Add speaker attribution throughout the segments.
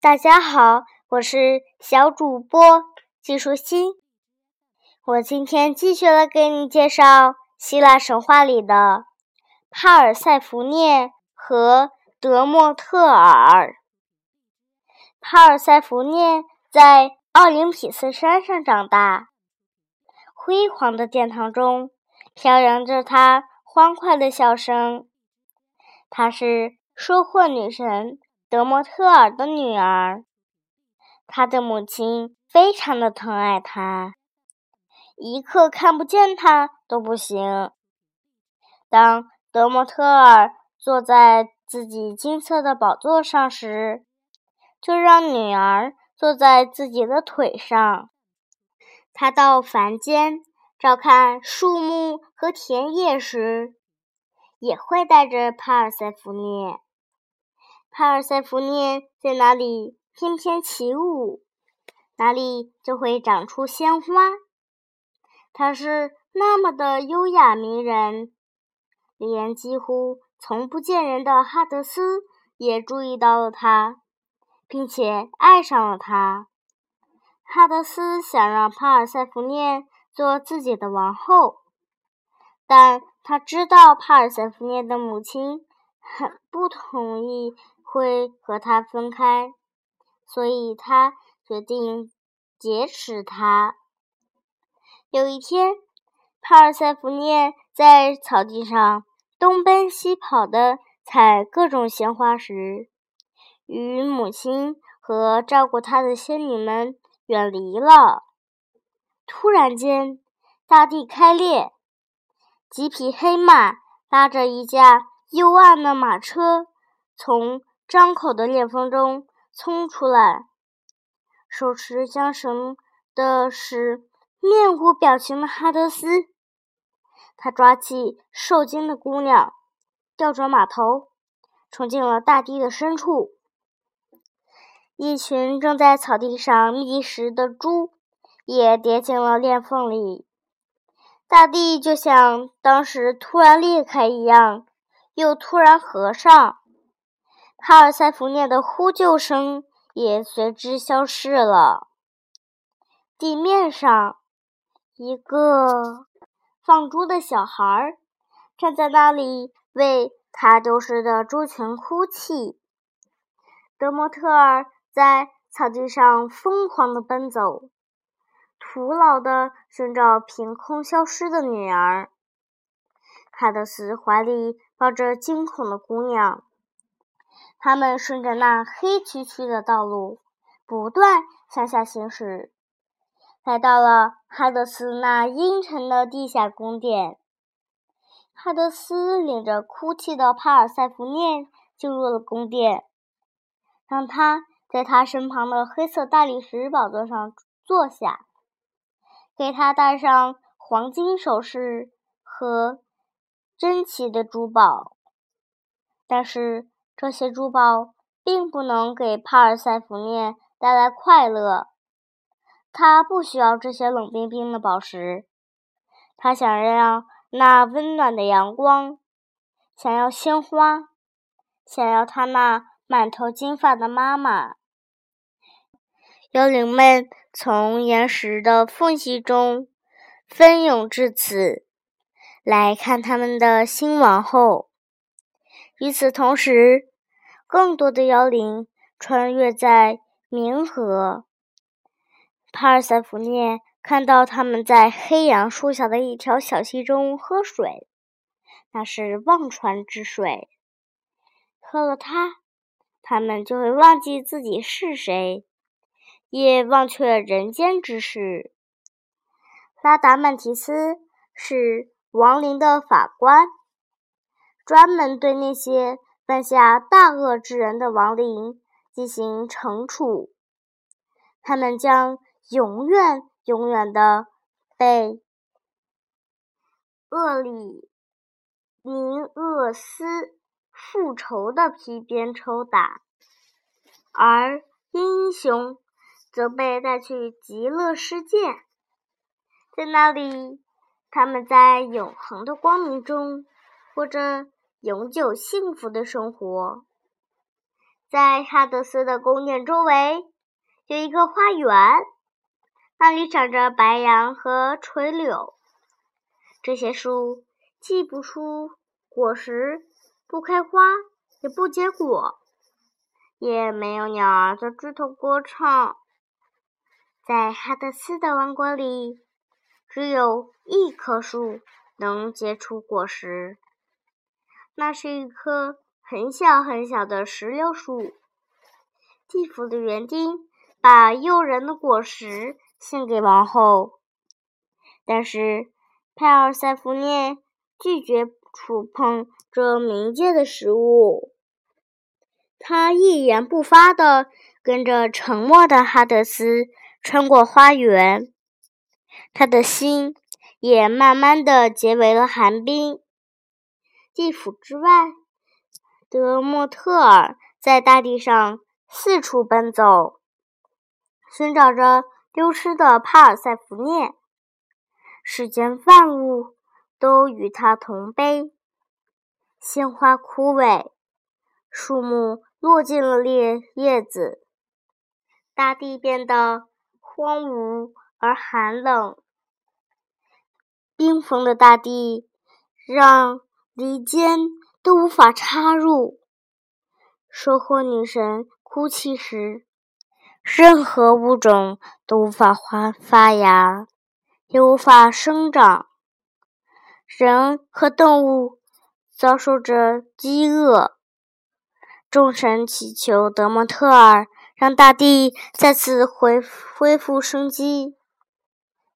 Speaker 1: 大家好，我是小主播季舒心。我今天继续来给你介绍希腊神话里的帕尔塞福涅和德莫特尔。帕尔塞福涅在奥林匹斯山上长大，辉煌的殿堂中飘扬着她欢快的笑声。她是收获女神德莫特尔的女儿，她的母亲非常的疼爱她，一刻看不见她都不行。当德莫特尔坐在自己金色的宝座上时，就让女儿坐在自己的腿上。他到凡间照看树木和田野时，也会带着帕尔塞福涅。帕尔塞福涅在哪里翩翩起舞，哪里就会长出鲜花。她是那么的优雅迷人，连几乎从不见人的哈德斯也注意到了她。并且爱上了她。哈德斯想让帕尔塞福涅做自己的王后，但他知道帕尔塞福涅的母亲很不同意会和他分开，所以他决定劫持他。有一天，帕尔塞福涅在草地上东奔西跑的采各种鲜花时，与母亲和照顾他的仙女们远离了。突然间，大地开裂，几匹黑马拉着一架幽暗的马车从张口的裂缝中冲出来。手持缰绳的是面无表情的哈德斯，他抓起受惊的姑娘，调转马头，冲进了大地的深处。一群正在草地上觅食的猪也跌进了裂缝里，大地就像当时突然裂开一样，又突然合上。帕尔塞福涅的呼救声也随之消失了。地面上，一个放猪的小孩站在那里，为他丢失的猪群哭泣。德莫特尔。在草地上疯狂地奔走，徒劳地寻找凭空消失的女儿。卡德斯怀里抱着惊恐的姑娘，他们顺着那黑黢黢的道路不断向下行驶，来到了哈德斯那阴沉的地下宫殿。哈德斯领着哭泣的帕尔塞福涅进入了宫殿，让他。在他身旁的黑色大理石宝座上坐下，给他戴上黄金首饰和珍奇的珠宝。但是这些珠宝并不能给帕尔塞福涅带来快乐。他不需要这些冷冰冰的宝石，他想要那温暖的阳光，想要鲜花，想要他那满头金发的妈妈。幽灵们从岩石的缝隙中蜂涌至此，来看他们的新王后。与此同时，更多的妖灵穿越在冥河。帕尔塞福涅看到他们在黑杨树下的一条小溪中喝水，那是忘川之水。喝了它，他们就会忘记自己是谁。也忘却人间之事。拉达曼提斯是亡灵的法官，专门对那些犯下大恶之人的亡灵进行惩处。他们将永远、永远的被厄里尼厄斯复仇的皮鞭抽打，而英雄。则被带去极乐世界，在那里，他们在永恒的光明中过着永久幸福的生活。在哈德斯的宫殿周围有一个花园，那里长着白杨和垂柳。这些树既不出果实，不开花，也不结果，也没有鸟儿在枝头歌唱。在哈德斯的王国里，只有一棵树能结出果实，那是一棵很小很小的石榴树。地府的园丁把诱人的果实献给王后，但是派尔塞福涅拒绝触碰这冥界的食物。他一言不发地跟着沉默的哈德斯。穿过花园，他的心也慢慢的结为了寒冰。地府之外，德莫特尔在大地上四处奔走，寻找着丢失的帕尔塞福涅。世间万物都与他同悲，鲜花枯萎，树木落尽了叶叶子，大地变得。荒芜而寒冷，冰封的大地让离间都无法插入。收获女神哭泣时，任何物种都无法发发芽，也无法生长。人和动物遭受着饥饿。众神祈求德蒙特尔。让大地再次恢恢复生机，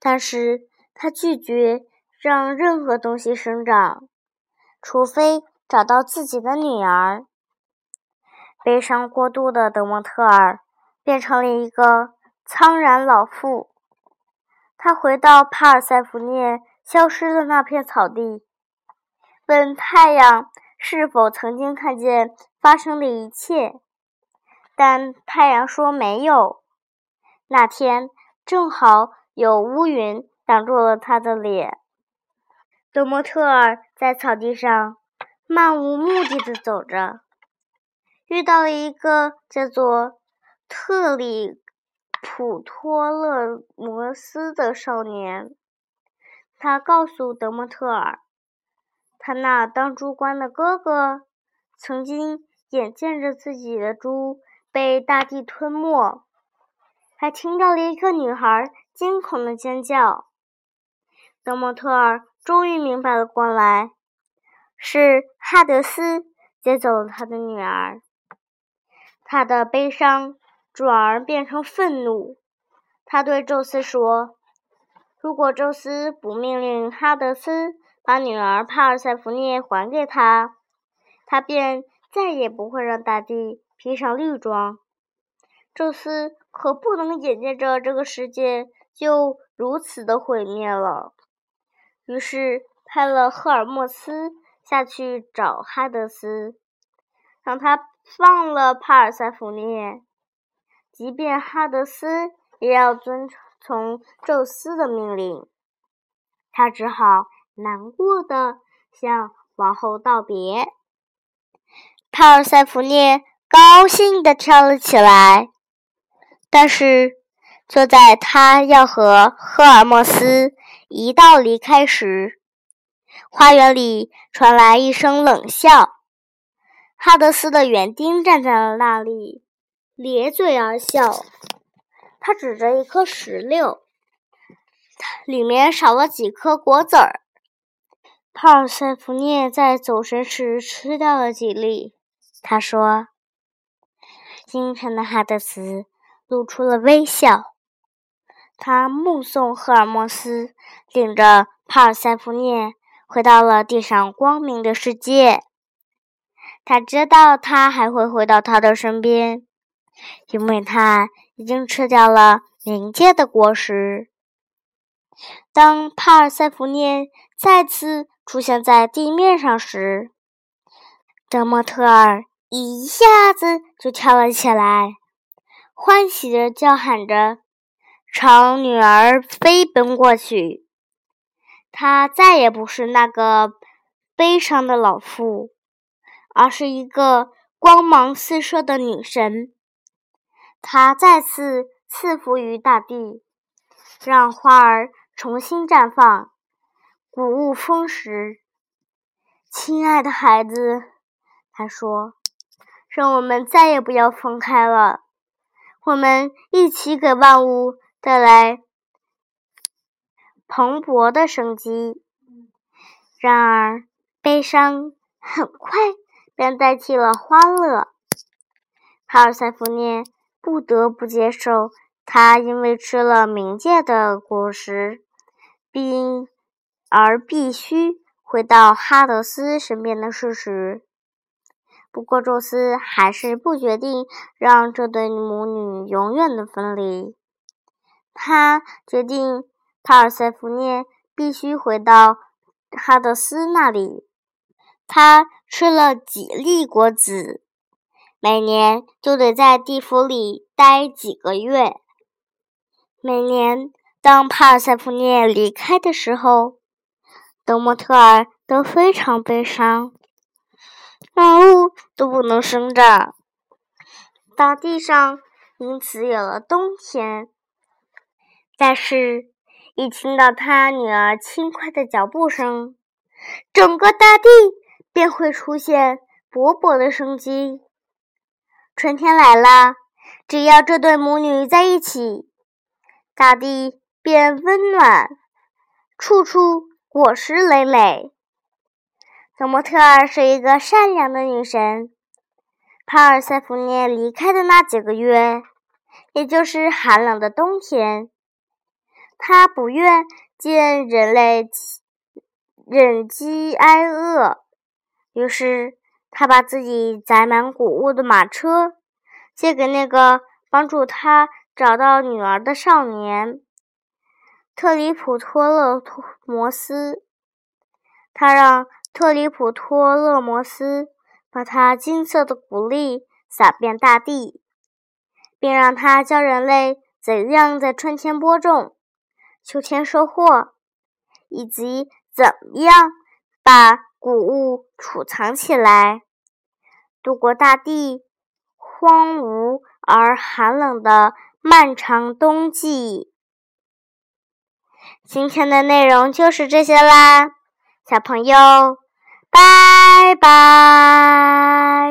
Speaker 1: 但是他拒绝让任何东西生长，除非找到自己的女儿。悲伤过度的德蒙特尔变成了一个苍然老妇。他回到帕尔塞福涅消失的那片草地，问太阳是否曾经看见发生的一切。但太阳说没有。那天正好有乌云挡住了他的脸。德莫特尔在草地上漫无目的的走着，遇到了一个叫做特里普托勒摩斯的少年。他告诉德莫特尔，他那当猪官的哥哥曾经眼见着自己的猪。被大地吞没，还听到了一个女孩惊恐的尖叫。德莫特尔终于明白了过来，是哈德斯接走了他的女儿。他的悲伤转而变成愤怒，他对宙斯说：“如果宙斯不命令哈德斯把女儿帕尔塞福涅还给他，他便再也不会让大地。”披上绿装，宙斯可不能眼见着这个世界就如此的毁灭了。于是派了赫尔墨斯下去找哈德斯，让他放了帕尔塞福涅。即便哈德斯也要遵从宙斯的命令，他只好难过的向王后道别。帕尔塞福涅。高兴地跳了起来，但是就在他要和赫尔墨斯一道离开时，花园里传来一声冷笑。哈德斯的园丁站在了那里，咧嘴而笑。他指着一颗石榴，里面少了几颗果子儿。帕尔塞福涅在走神时吃掉了几粒。他说。清晨的哈德斯露出了微笑，他目送赫尔墨斯领着帕尔塞福涅回到了地上光明的世界。他知道他还会回到他的身边，因为他已经吃掉了冥界的果实。当帕尔塞福涅再次出现在地面上时，德莫特尔。一下子就跳了起来，欢喜的叫喊着，朝女儿飞奔过去。她再也不是那个悲伤的老妇，而是一个光芒四射的女神。她再次赐福于大地，让花儿重新绽放，谷物丰实。亲爱的孩子，她说：“让我们再也不要分开了，我们一起给万物带来蓬勃的生机。”然而，悲伤很快便代替了欢乐。帕尔塞福涅。不得不接受，他因为吃了冥界的果实，并而必须回到哈德斯身边的事实。不过，宙斯还是不决定让这对母女永远的分离。他决定，帕尔塞福涅必须回到哈德斯那里。他吃了几粒果子。每年就得在地府里待几个月。每年，当帕尔塞福涅离开的时候，德莫特尔都非常悲伤。万物都不能生长，大地上因此有了冬天。但是，一听到他女儿轻快的脚步声，整个大地便会出现勃勃的生机。春天来了，只要这对母女在一起，大地便温暖，处处果实累累。德莫特尔是一个善良的女神。帕尔塞福涅离开的那几个月，也就是寒冷的冬天，他不愿见人类忍饥挨饿，于是。他把自己载满谷物的马车借给那个帮助他找到女儿的少年特里普托勒托摩斯。他让特里普托勒摩斯把他金色的谷粒撒遍大地，并让他教人类怎样在春天播种、秋天收获，以及怎么样把谷物储藏起来。度过大地荒芜而寒冷的漫长冬季。今天的内容就是这些啦，小朋友，拜拜。